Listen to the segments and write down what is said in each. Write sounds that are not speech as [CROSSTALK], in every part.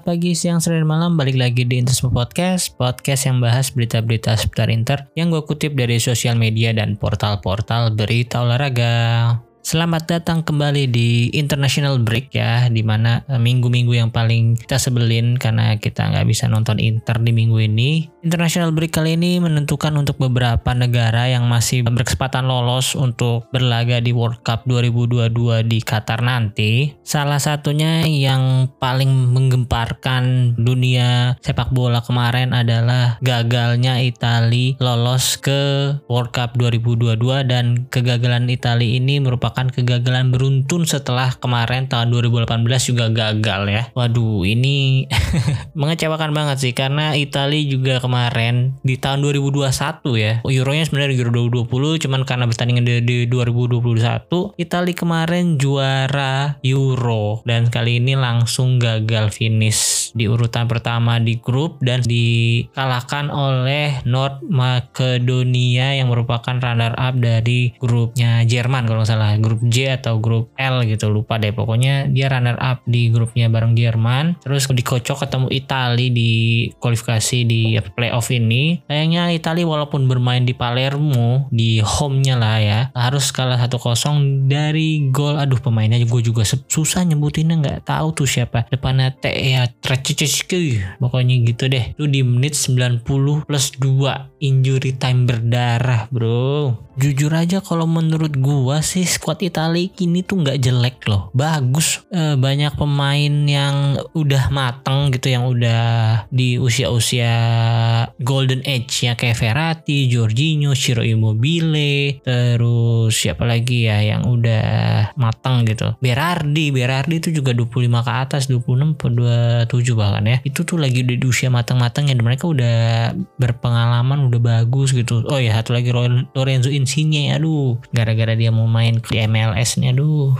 Selamat pagi, siang, sore, dan malam. Balik lagi di Interisme Podcast. Podcast yang bahas berita-berita seputar Inter yang gue kutip dari sosial media dan portal-portal berita olahraga. Selamat datang kembali di International Break ya, di mana eh, minggu-minggu yang paling kita sebelin karena kita nggak bisa nonton Inter di minggu ini. International Break kali ini menentukan untuk beberapa negara yang masih berkesempatan lolos untuk berlaga di World Cup 2022 di Qatar nanti. Salah satunya yang paling menggemparkan dunia sepak bola kemarin adalah gagalnya Italia lolos ke World Cup 2022 dan kegagalan Italia ini merupakan merupakan kegagalan beruntun setelah kemarin tahun 2018 juga gagal ya. Waduh, ini [LAUGHS] mengecewakan banget sih karena Italia juga kemarin di tahun 2021 ya. Euronya sebenarnya Euro 2020 cuman karena pertandingan di, di 2021 Italia kemarin juara Euro dan kali ini langsung gagal finish di urutan pertama di grup dan dikalahkan oleh North Macedonia yang merupakan runner up dari grupnya Jerman kalau nggak salah grup J atau grup L gitu lupa deh. Pokoknya dia runner up di grupnya bareng Jerman. Terus dikocok ketemu Italia di kualifikasi di playoff ini. Sayangnya Italia walaupun bermain di Palermo di home-nya lah ya harus kalah 1-0 dari gol. Aduh pemainnya gue juga susah nyebutinnya nggak tahu tuh siapa. Depannya T ya pokoknya gitu deh. Itu di menit 90 plus 2 injury time berdarah bro jujur aja kalau menurut gua sih squad Italia kini tuh nggak jelek loh. Bagus. E, banyak pemain yang udah mateng gitu yang udah di usia-usia golden age ya kayak Verratti, Jorginho, Ciro Immobile terus siapa lagi ya yang udah mateng gitu. Berardi. Berardi itu juga 25 ke atas 26 atau 27 bahkan ya. Itu tuh lagi di usia matang-matang dan mereka udah berpengalaman udah bagus gitu. Oh ya satu lagi Lorenzo Insigne Insigne aduh. Gara-gara dia mau main di MLS nih aduh.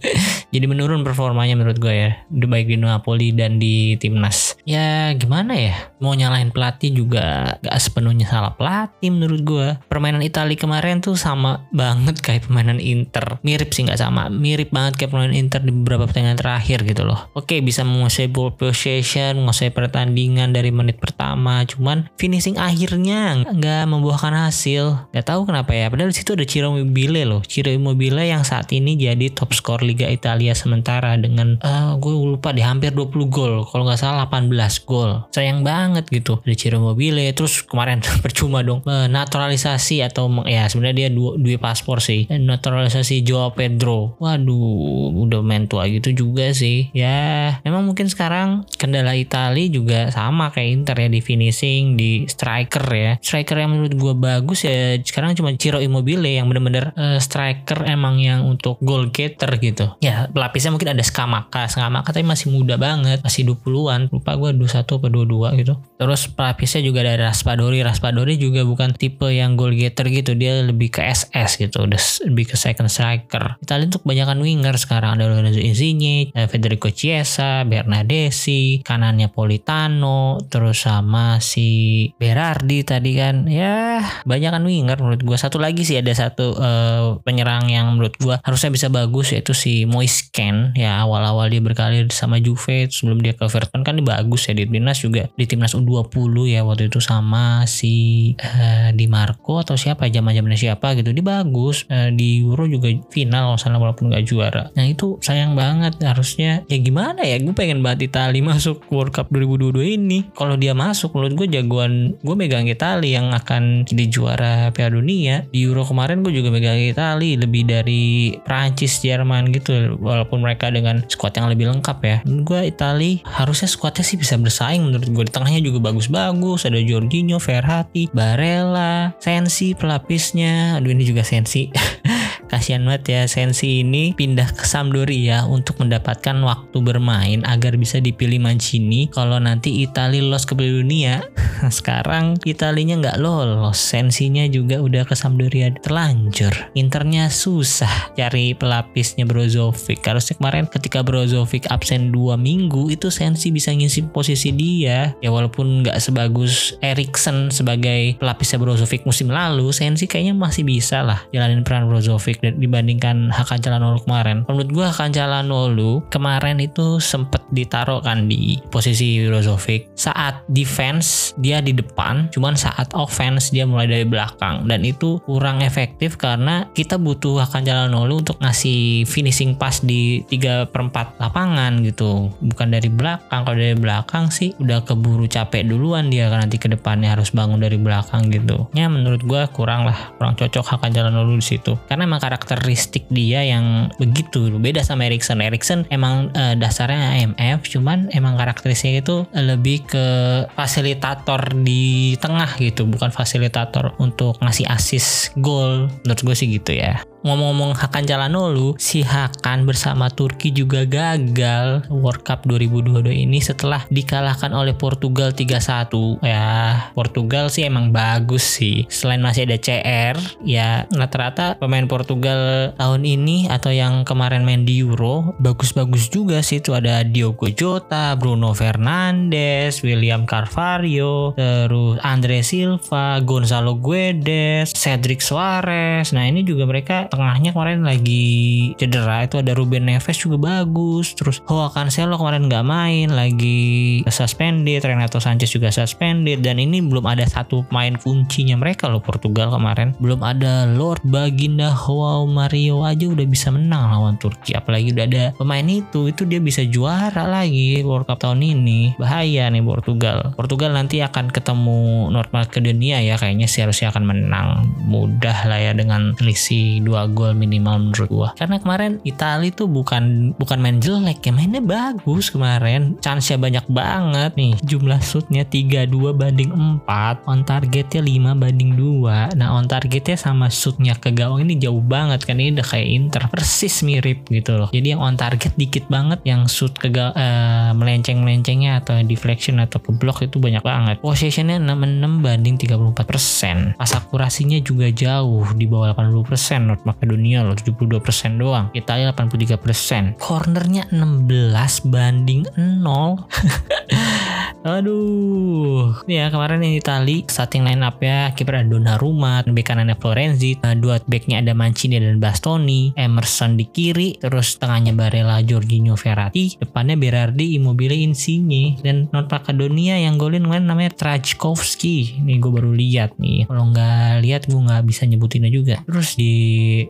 [LAUGHS] Jadi menurun performanya menurut gue ya baik di Napoli dan di timnas. Ya gimana ya? Mau nyalahin pelatih juga gak sepenuhnya salah pelatih menurut gue permainan Italia kemarin tuh sama banget kayak permainan Inter. Mirip sih nggak sama. Mirip banget kayak permainan Inter di beberapa pertandingan terakhir gitu loh. Oke bisa menguasai ball possession menguasai pertandingan dari menit pertama. Cuman finishing akhirnya nggak membuahkan hasil. Nggak tahu kenapa ya Padahal di situ ada Ciro Immobile loh. Ciro Immobile yang saat ini jadi top skor Liga Italia sementara dengan uh, gue lupa deh hampir 20 gol. Kalau nggak salah 18 gol. Sayang banget gitu. Ada Ciro Immobile terus kemarin [LAUGHS] percuma dong naturalisasi atau ya sebenarnya dia dua, dua paspor sih. Naturalisasi Joao Pedro. Waduh, udah main tua gitu juga sih. Ya, memang mungkin sekarang kendala Italia juga sama kayak Inter ya di finishing, di striker ya. Striker yang menurut gue bagus ya sekarang cuma Ciro Immobile yang bener-bener uh, striker emang yang untuk goal getter gitu. Ya pelapisnya mungkin ada Skamaka. Skamaka tapi masih muda banget. Masih 20-an. Lupa gue 21 atau 22 gitu. Terus pelapisnya juga ada Raspadori. Raspadori juga bukan tipe yang goal getter gitu. Dia lebih ke SS gitu. Lebih ke second striker. Italia untuk kebanyakan winger sekarang. Ada Lorenzo Insigne, Federico Chiesa, Bernadesi, kanannya Politano, terus sama si Berardi tadi kan. Ya banyak kan winger menurut gue. Satu lagi sih ada satu uh, penyerang yang menurut gua harusnya bisa bagus yaitu si Moisken ya awal-awal dia berkarir sama Juve sebelum dia ke Everton kan dia bagus ya di timnas juga di timnas U20 ya waktu itu sama si uh, Di Marco atau siapa zaman-zamannya siapa gitu. Dia bagus uh, di Euro juga final salah walaupun nggak juara. Nah itu sayang banget harusnya ya gimana ya gue pengen banget Italia [LAUGHS] masuk World Cup 2022 ini. Kalau dia masuk menurut gue jagoan gue megang Italia yang akan jadi juara Piala Dunia di Euro kemarin gue juga megang Itali lebih dari Prancis Jerman gitu walaupun mereka dengan squad yang lebih lengkap ya. Gue Itali harusnya squadnya sih bisa bersaing menurut gue di tengahnya juga bagus-bagus ada Jorginho Verratti Barella Sensi pelapisnya. Aduh ini juga Sensi [LAUGHS] kasihan banget ya Sensi ini pindah ke Sampdoria untuk mendapatkan waktu bermain agar bisa dipilih Mancini kalau nanti Italia lolos ke Piala Dunia. [LAUGHS] Sekarang Italinya nggak lolos Sensinya juga udah ke Sampdoria terlanjur. Internya susah cari pelapisnya Brozovic. Harusnya kemarin ketika Brozovic absen dua minggu itu Sensi bisa ngisi posisi dia. Ya walaupun nggak sebagus Erikson sebagai pelapisnya Brozovic musim lalu Sensi kayaknya masih bisa lah jalanin peran Brozovic dibandingkan Hakan Calhanoglu kemarin. Menurut gue Hakan Calhanoglu kemarin itu sempet ditaruh kan di posisi Brozovic. Saat defense dia di depan, cuman saat offense dia mulai dari belakang dan itu kurang efektif karena kita butuh Hakan Calhanoglu untuk ngasih finishing pass di 3 per 4 lapangan gitu. Bukan dari belakang. Kalau dari belakang sih udah keburu capek duluan dia kan nanti ke depannya harus bangun dari belakang gitu. Ya menurut gue kurang lah, kurang cocok Hakan Calhanoglu di situ. Karena emang karakteristik dia yang begitu beda sama Erikson. Erikson emang uh, dasarnya IMF, cuman emang karakteristiknya itu lebih ke fasilitator di tengah gitu, bukan fasilitator untuk ngasih assist gol. Menurut gue sih gitu ya ngomong-ngomong Hakan Calhanoglu, si Hakan bersama Turki juga gagal World Cup 2022 ini setelah dikalahkan oleh Portugal 3-1. Ya, Portugal sih emang bagus sih. Selain masih ada CR, ya rata-rata pemain Portugal tahun ini atau yang kemarin main di Euro bagus-bagus juga sih. Itu ada Diogo Jota, Bruno Fernandes, William Carvalho, terus Andre Silva, Gonzalo Guedes, Cedric Suarez. Nah, ini juga mereka tengahnya kemarin lagi cedera itu ada Ruben Neves juga bagus terus Hoa Cancelo kemarin nggak main lagi suspended Renato Sanchez juga suspended dan ini belum ada satu main kuncinya mereka loh Portugal kemarin. Belum ada Lord Baginda Hoa Mario aja udah bisa menang lawan Turki apalagi udah ada pemain itu itu dia bisa juara lagi World Cup tahun ini. Bahaya nih Portugal. Portugal nanti akan ketemu North Macedonia ya kayaknya sih harusnya akan menang. Mudah lah ya dengan selisih dua dua gol minimal menurut gua. Karena kemarin Italia tuh bukan bukan main jelek ya mainnya bagus kemarin. Chance-nya banyak banget nih. Jumlah shootnya 32 banding 4 on targetnya 5 banding 2 nah on targetnya sama shootnya ke gawang ini jauh banget kan ini udah kayak Inter. Persis mirip gitu loh. Jadi yang on target dikit banget yang shoot ke uh, melenceng-melencengnya atau deflection atau ke block itu banyak banget. Possessionnya 66 banding 34% pas akurasinya juga jauh di bawah 80% North Makedonia loh 72% doang. Italia 83% cornernya 16 banding 0 [LAUGHS] Aduh. Ini ya kemarin ini Itali starting line up ya kiper ada Donnarumma, bek kanannya Florenzi, eh, dua backnya ada Mancini dan Bastoni, Emerson di kiri, terus tengahnya Barella, Jorginho, Verratti, depannya Berardi, Immobile, Insigne dan North Macedonia yang golin kemarin namanya Trajkovski. Ini gue baru lihat nih. Kalau nggak lihat gue nggak bisa nyebutinnya juga. Terus di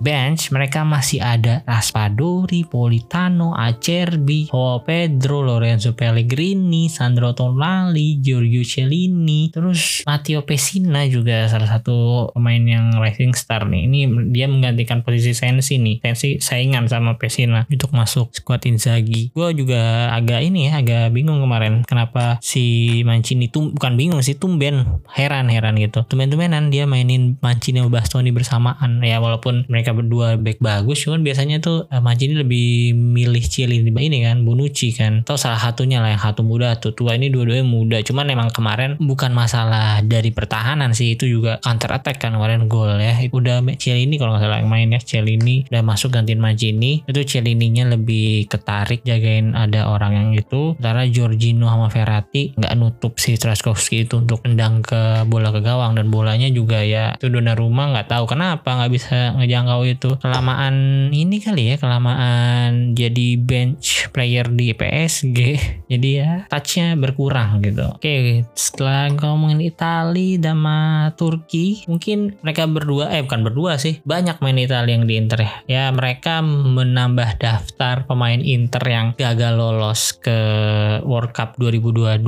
bench mereka masih ada Raspadori, Politano, Acerbi, Joao Pedro, Lorenzo Pellegrini, Sandro Tonali, Lali, Giorgio Cellini, terus Matteo Pessina juga salah satu pemain yang rising star nih. Ini dia menggantikan posisi Sensi nih. Sensi saingan sama Pessina untuk masuk squad Inzaghi. Gue juga agak ini ya, agak bingung kemarin kenapa si Mancini tuh bukan bingung sih tumben heran-heran gitu. Tumben-tumbenan dia mainin Mancini sama Bastoni bersamaan ya walaupun mereka berdua back bagus cuman biasanya tuh uh, Mancini lebih milih Cielini ini kan Bonucci kan atau salah satunya lah yang satu muda tuh tua ini dua dua-duanya muda cuman emang kemarin bukan masalah dari pertahanan sih itu juga counter attack kan kemarin gol ya. Udah ini kalau nggak salah yang main ya ini udah masuk gantiin Mancini itu Cielininya lebih ketarik jagain ada orang yang itu. Sementara Giorgino sama Verratti nggak nutup si Traskowski itu untuk tendang ke bola ke gawang. Dan bolanya juga ya itu Donnarumma nggak tahu kenapa nggak bisa ngejangkau itu. Kelamaan ini kali ya kelamaan jadi bench player di PSG [LAUGHS] jadi ya touchnya berkurang kurang gitu. Oke, setelah ngomongin Itali sama Turki, mungkin mereka berdua, eh bukan berdua sih, banyak main Italia yang di Inter ya. Ya mereka menambah daftar pemain Inter yang gagal lolos ke World Cup 2022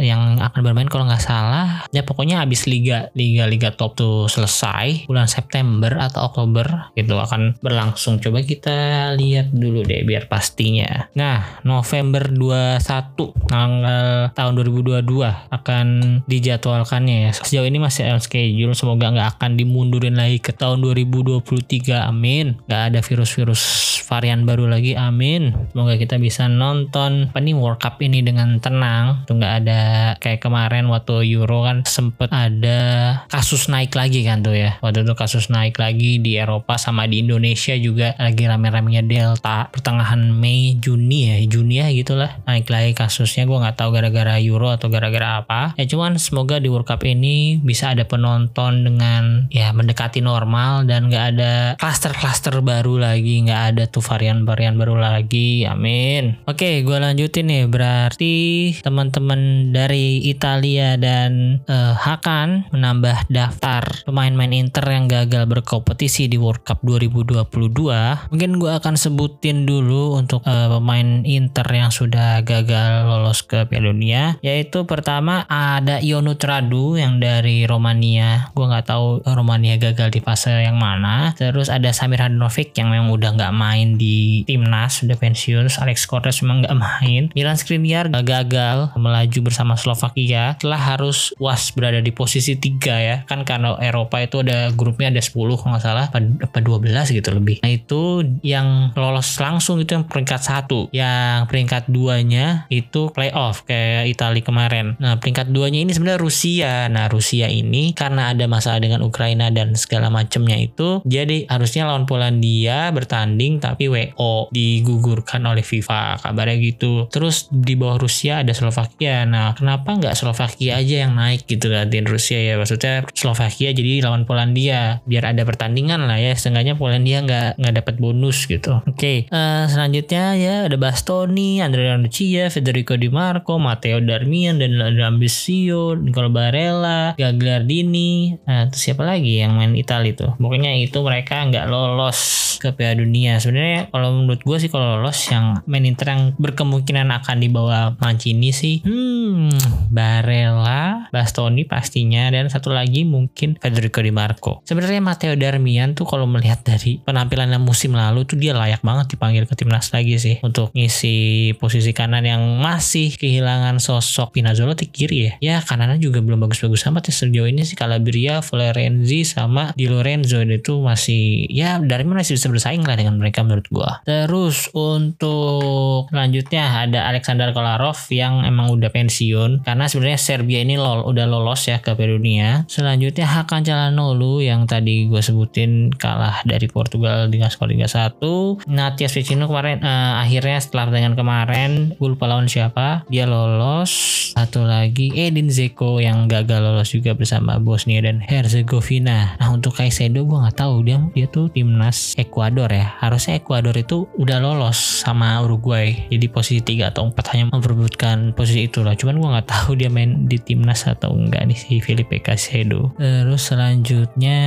yang akan bermain kalau nggak salah, ya pokoknya habis liga liga liga top tuh selesai bulan September atau Oktober gitu akan berlangsung. Coba kita lihat dulu deh biar pastinya. Nah, November 21 tanggal tahun 2022 akan dijadwalkannya ya. Sejauh ini masih on schedule, semoga nggak akan dimundurin lagi ke tahun 2023. Amin. Nggak ada virus-virus varian baru lagi. Amin. Semoga kita bisa nonton apa nih World Cup ini dengan tenang. Tuh nggak ada kayak kemarin waktu Euro kan sempet ada kasus naik lagi kan tuh ya. Waktu itu kasus naik lagi di Eropa sama di Indonesia juga lagi rame-ramenya Delta pertengahan Mei Juni ya Juni ya gitulah naik lagi kasusnya gue nggak tahu gara-gara Euro atau gara-gara apa. Ya cuman semoga di World Cup ini bisa ada penonton dengan ya mendekati normal dan nggak ada klaster-klaster baru lagi, nggak ada tuh varian-varian baru lagi. Amin. Oke, gue lanjutin nih. Berarti teman-teman dari Italia dan uh, Hakan menambah daftar pemain-pemain Inter yang gagal berkompetisi di World Cup 2022. Mungkin gue akan sebutin dulu untuk uh, pemain Inter yang sudah gagal lolos ke Piala Dunia. Yaitu pertama ada Ionut Radu yang dari Romania. Gue nggak tahu Romania gagal di fase yang mana. Terus ada Samir Handanovic yang memang udah nggak main di timnas, sudah pensiun. Alex Cortez memang nggak main. Milan Skriniar gagal melaju bersama Slovakia setelah harus was berada di posisi tiga ya kan karena Eropa itu ada grupnya ada 10 kalau nggak salah apa 12 gitu lebih nah itu yang lolos langsung itu yang peringkat satu yang peringkat duanya itu playoff kayak Italia kemarin. Nah peringkat duanya ini sebenarnya Rusia. Nah Rusia ini karena ada masalah dengan Ukraina dan segala macamnya itu jadi harusnya lawan Polandia bertanding tapi WO digugurkan oleh FIFA. Kabarnya gitu. Terus di bawah Rusia ada Slovakia. Nah kenapa nggak Slovakia aja yang naik gitu gantiin Rusia ya? Maksudnya Slovakia jadi lawan Polandia biar ada pertandingan lah ya. Setengahnya Polandia nggak nggak dapat bonus gitu. Oke okay. uh, eh, selanjutnya ya ada Bastoni Andrea Lucia Federico Di Marco Matteo Darmian dan Ambisio Nicolo Barella Gagliardini. Nah itu siapa lagi yang main Italia itu pokoknya itu mereka nggak lolos ke Piala Dunia. Sebenarnya kalau menurut gue sih kalau lolos yang main Inter yang berkemungkinan akan dibawa Mancini sih hmm Barella Bastoni pastinya dan satu lagi mungkin Federico Di Marco. Sebenarnya Matteo Darmian tuh kalau melihat dari penampilannya musim lalu tuh dia layak banget dipanggil ke timnas lagi sih untuk ngisi posisi kanan yang masih kehilangan sosok Pinazzolo di kiri ya ya kanannya juga belum bagus-bagus amat ya sejauh ini sih Calabria, Florenzi sama Di Lorenzo itu masih ya Darmian masih bisa bersaing lah dengan mereka menurut gua. Terus untuk selanjutnya ada Alexander Kolarov yang emang udah pensiun karena sebenarnya Serbia ini lol, udah lolos ya ke Piala Dunia. Selanjutnya Hakan Calhanoglu yang tadi gue sebutin kalah dari Portugal dengan skor 3-1. Natias Vecino kemarin uh, akhirnya setelah pertandingan kemarin gue lupa lawan siapa dia lolos. Satu lagi Edin Zeko yang gagal lolos juga bersama Bosnia dan Herzegovina. Nah untuk Kaisedo gue nggak tahu dia dia tuh timnas Ekuador ya. Harusnya Ekuador itu udah lolos sama Uruguay. Jadi posisi 3 atau 4 hanya memperebutkan posisi itu lah. Cuman gue nggak tahu dia main di timnas atau enggak nih si Felipe Caicedo. Terus selanjutnya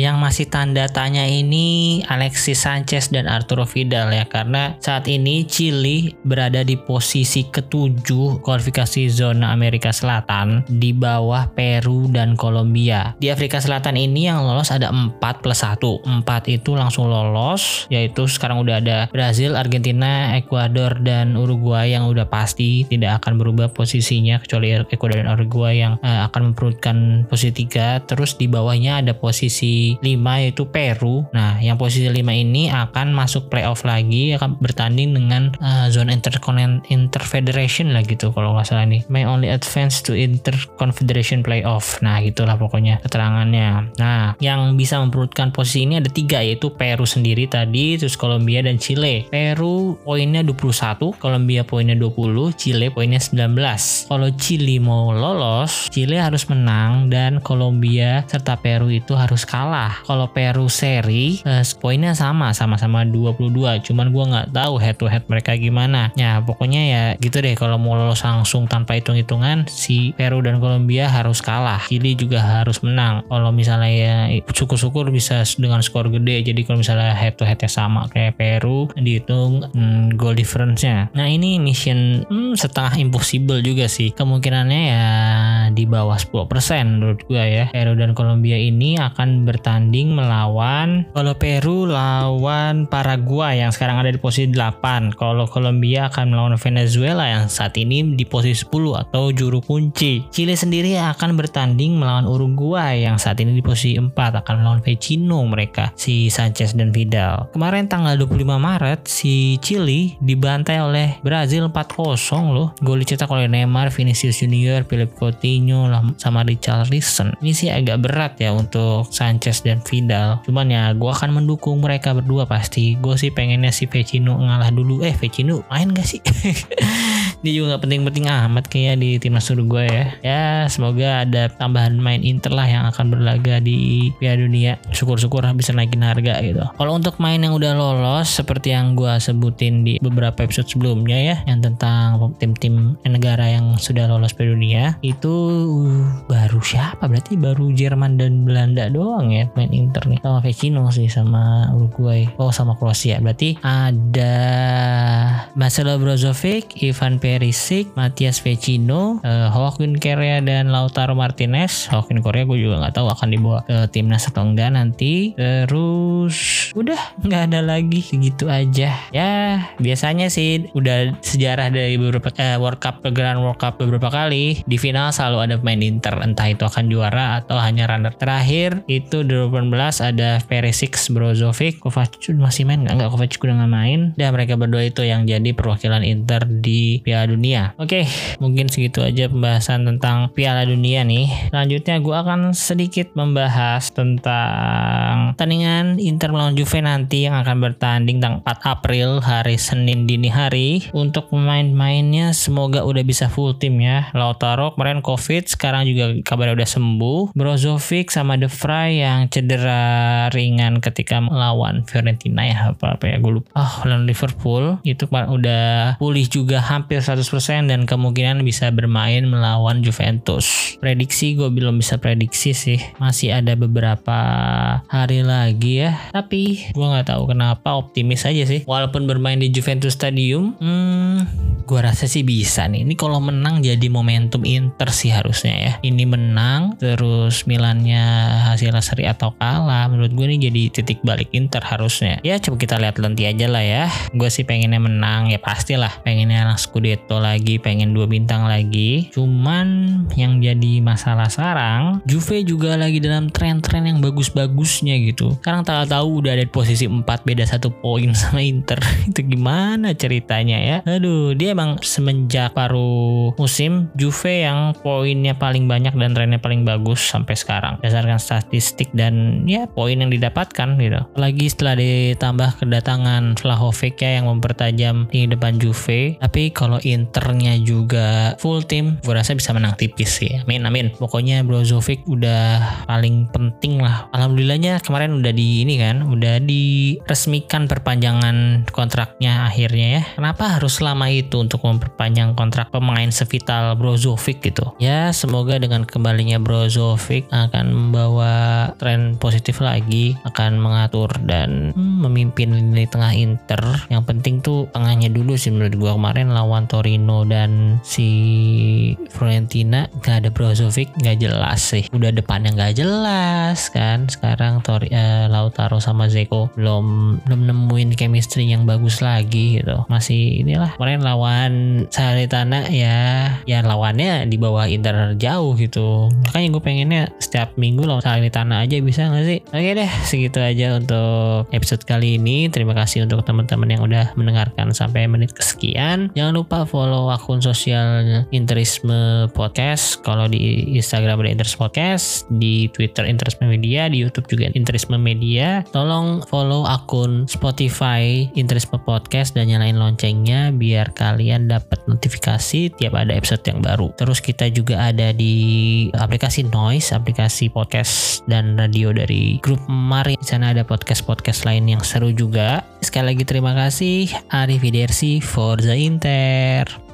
yang masih tanda tanya ini Alexis Sanchez dan Arturo Vidal ya karena saat ini Chili berada di posisi ketujuh kualifikasi zona Amerika Selatan di bawah Peru dan Kolombia. Di Afrika Selatan ini yang lolos ada 4 plus 1. 4 itu langsung lolos yaitu sekarang udah ada Brazil, Argentina, Ekuador dan Uruguay yang udah pasti tidak akan berubah posisinya kecuali Ekuador dan Uruguay yang uh, akan memperutkan posisi 3 terus di bawahnya ada posisi 5 yaitu Peru nah yang posisi 5 ini akan masuk playoff lagi akan bertanding dengan uh, zone intercontinental interfederation lah gitu kalau nggak salah nih may only advance to interconfederation playoff nah gitulah pokoknya keterangannya nah yang bisa memperutkan posisi ini ada tiga yaitu Peru sendiri tadi terus Kolombia dan Chile Peru poinnya 21 Kolombia poinnya 20 Chile poinnya 19 kalau Chile mau lolos Chile harus menang dan Kolombia serta Peru itu harus kalah. Kalau Peru seri eh, poinnya sama sama-sama 22. Cuman gue nggak tahu head to head mereka gimana. Ya pokoknya ya gitu deh kalau mau lolos langsung tanpa hitung-hitungan si Peru dan Kolombia harus kalah. Chili juga harus menang. Kalau misalnya ya syukur-syukur bisa dengan skor gede. Jadi kalau misalnya head to headnya sama kayak Peru dihitung hmm, goal difference-nya. Nah ini mission hmm, setengah impossible juga sih. Kemungkinannya ya di bawah 10% menurut gue ya. Peru dan Kolombia ini akan bertanding melawan kalau Peru lawan Paraguay yang sekarang ada di posisi 8. Kalau Kolombia akan melawan Venezuela yang saat ini di posisi 10 atau juru kunci. Chile sendiri akan bertanding melawan Uruguay yang saat ini di posisi 4 akan melawan Vecino mereka si Sanchez dan Vidal. Kemarin tanggal 25 Maret si Chile dibantai oleh Brazil 4-0 loh. Gol dicetak oleh Neymar, Vinicius Junior, Philip Coutinho sama Richarlison. Ini sih agak berat ya untuk Sanchez dan Vidal. Cuman ya gue akan mendukung mereka berdua pasti. Gue sih pengennya si Vecino ngalah dulu. Eh Vecino main gak sih? [LAUGHS] Ini juga nggak penting-penting amat kayak di timnas Uruguay ya. Ya semoga ada tambahan main Inter lah yang akan berlaga di Piala Dunia. Syukur-syukur bisa naikin harga gitu. Kalau untuk main yang udah lolos seperti yang gua sebutin di beberapa episode sebelumnya ya, yang tentang tim-tim negara yang sudah lolos Piala Dunia itu baru siapa? Berarti baru Jerman dan Belanda doang ya main Inter nih. Sama Vecino sih sama Uruguay. Oh sama Kroasia. Berarti ada Marcelo Brozovic, Ivan Perisic, Matias Vecino, uh, Joaquin Correa dan Lautaro Martinez. Joaquin Correa gue juga nggak tahu akan dibawa ke timnas atau enggak nanti. Terus udah nggak ada lagi segitu aja. Ya biasanya sih udah sejarah dari beberapa uh, World Cup Grand World Cup beberapa kali di final selalu ada pemain Inter entah itu akan juara atau hanya runner. Terakhir itu 2018 ada Perisic, Brozovic, Kovacic masih main nggak? Nggak Kovacic udah nggak main. Dan mereka berdua itu yang jadi perwakilan Inter di Piala Dunia. Oke, mungkin segitu aja pembahasan tentang Piala Dunia nih. Selanjutnya gue akan sedikit membahas tentang pertandingan Inter melawan Juve nanti yang akan bertanding tanggal 4 April hari Senin dini hari. Untuk pemain-mainnya semoga udah bisa full tim ya. Lautaro kemarin COVID, sekarang juga kabarnya udah sembuh. Brozovic sama De Vrij yang cedera ringan ketika melawan Fiorentina ya apa apa ya gue lupa. Oh, lawan Liverpool itu udah pulih juga hampir 100% dan kemungkinan bisa bermain melawan Juventus. Prediksi gue belum bisa prediksi sih. Masih ada beberapa hari lagi ya. Tapi gue nggak tahu kenapa optimis aja sih. Walaupun bermain di Juventus Stadium, hmm, gue rasa sih bisa nih. Ini kalau menang jadi momentum Inter sih harusnya ya. Ini menang, terus Milannya hasil seri atau kalah. Menurut gue ini jadi titik balik Inter harusnya. Ya coba kita lihat nanti aja lah ya. Gue sih pengennya menang ya pastilah. Pengennya langsung Scudetto lagi, pengen dua bintang lagi. Cuman yang jadi masalah sekarang, Juve juga lagi dalam tren-tren yang bagus-bagusnya gitu. Sekarang tahu-tahu udah ada di posisi 4 beda satu poin [LAUGHS] sama Inter. Itu gimana ceritanya ya? Aduh, dia emang semenjak paruh musim Juve yang poinnya paling banyak dan trennya paling bagus sampai sekarang berdasarkan statistik dan ya poin yang didapatkan gitu. Lagi setelah ditambah kedatangan Vlahovic ya yang mempertajam di depan Juve. Tapi kalau Internya juga full tim, gue rasa bisa menang tipis sih. Amin amin. Pokoknya Brozovic udah paling penting lah. Alhamdulillahnya kemarin udah di ini kan, udah diresmikan perpanjangan kontraknya akhirnya ya. Kenapa harus selama itu untuk memperpanjang kontrak pemain sevital Brozovic gitu? Ya semoga dengan kembalinya Brozovic akan membawa tren positif lagi, akan mengatur dan hmm, memimpin lini tengah Inter. Yang penting tuh tengahnya dulu sih menurut gua kemarin lawan Torino dan si Fiorentina gak ada Brozovic nggak jelas sih. Udah depannya nggak jelas kan. Sekarang Tori, uh, Lautaro sama Zeko belum belum nemuin chemistry yang bagus lagi gitu. Masih inilah kemarin lawan Salernitana ya ya lawannya di bawah Inter jauh gitu. Makanya gue pengennya setiap minggu lawan Salernitana aja bisa nggak sih? Oke deh segitu aja untuk episode kali ini. Terima kasih untuk teman-teman yang udah mendengarkan sampai menit kesekian. Jangan lupa follow akun sosial Interisme Podcast. Kalau di Instagram ada Interisme Podcast, di Twitter Interisme Media, di YouTube juga Interisme Media. Tolong follow akun Spotify Interisme Podcast dan nyalain loncengnya biar kalian dapat notifikasi tiap ada episode yang baru. Terus kita juga ada di aplikasi Noise, aplikasi podcast dan radio dari grup Mari. Di sana ada podcast-podcast lain yang seru juga. Sekali lagi terima kasih. Arrivederci Forza Inter.